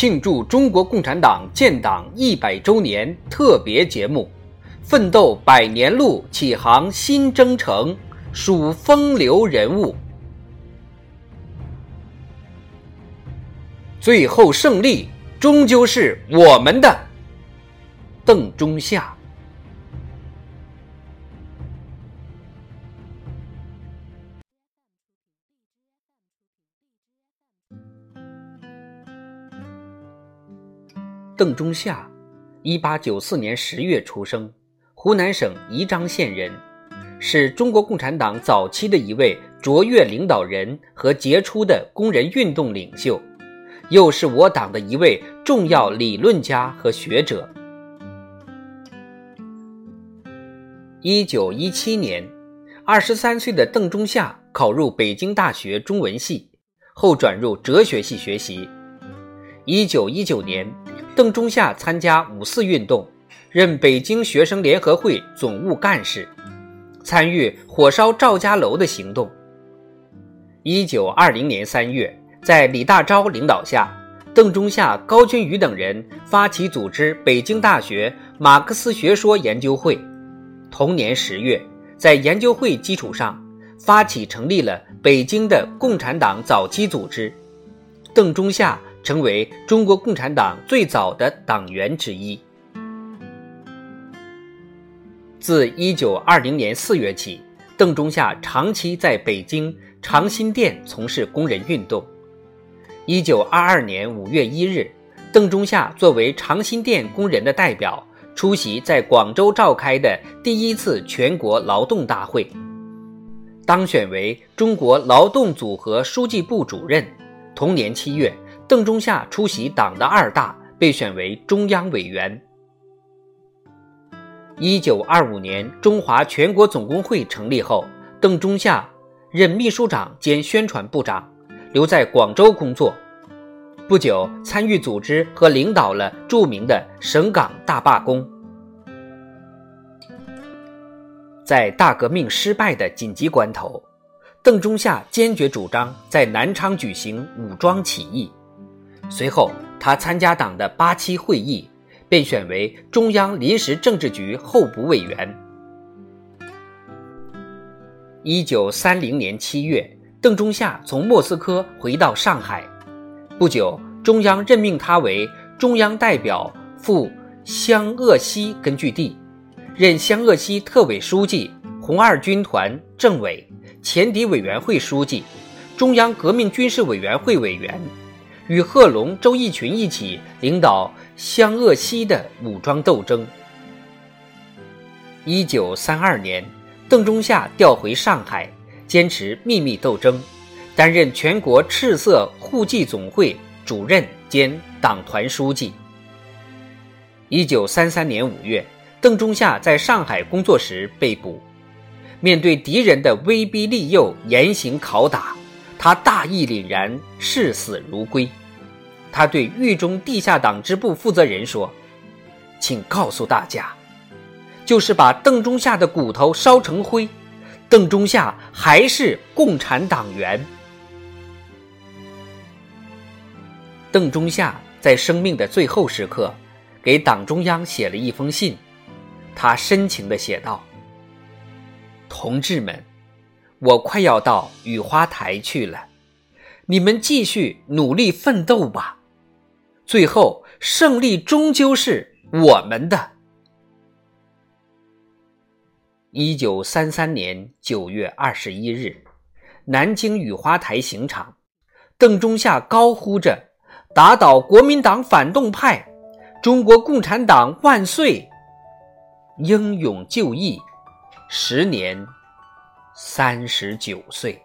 庆祝中国共产党建党一百周年特别节目，奋斗百年路，启航新征程，数风流人物，最后胜利终究是我们的。邓中夏。邓中夏，一八九四年十月出生，湖南省宜章县人，是中国共产党早期的一位卓越领导人和杰出的工人运动领袖，又是我党的一位重要理论家和学者。一九一七年，二十三岁的邓中夏考入北京大学中文系，后转入哲学系学习。一九一九年。邓中夏参加五四运动，任北京学生联合会总务干事，参与火烧赵家楼的行动。一九二零年三月，在李大钊领导下，邓中夏、高君宇等人发起组织北京大学马克思学说研究会。同年十月，在研究会基础上，发起成立了北京的共产党早期组织。邓中夏。成为中国共产党最早的党员之一。自一九二零年四月起，邓中夏长期在北京长辛店从事工人运动。一九二二年五月一日，邓中夏作为长辛店工人的代表，出席在广州召开的第一次全国劳动大会，当选为中国劳动组合书记部主任。同年七月。邓中夏出席党的二大，被选为中央委员。一九二五年，中华全国总工会成立后，邓中夏任秘书长兼宣传部长，留在广州工作。不久，参与组织和领导了著名的省港大罢工。在大革命失败的紧急关头，邓中夏坚决主张在南昌举行武装起义。随后，他参加党的八七会议，被选为中央临时政治局候补委员。一九三零年七月，邓中夏从莫斯科回到上海，不久，中央任命他为中央代表赴湘鄂西根据地，任湘鄂西特委书记、红二军团政委、前敌委员会书记、中央革命军事委员会委员。与贺龙、周逸群一起领导湘鄂西的武装斗争。一九三二年，邓中夏调回上海，坚持秘密斗争，担任全国赤色护暨总会主任兼党团书记。一九三三年五月，邓中夏在上海工作时被捕，面对敌人的威逼利诱、严刑拷打，他大义凛然，视死如归。他对狱中地下党支部负责人说：“请告诉大家，就是把邓中夏的骨头烧成灰，邓中夏还是共产党员。”邓中夏在生命的最后时刻，给党中央写了一封信，他深情地写道：“同志们，我快要到雨花台去了，你们继续努力奋斗吧。”最后，胜利终究是我们的。一九三三年九月二十一日，南京雨花台刑场，邓中夏高呼着“打倒国民党反动派，中国共产党万岁”，英勇就义，十年三十九岁。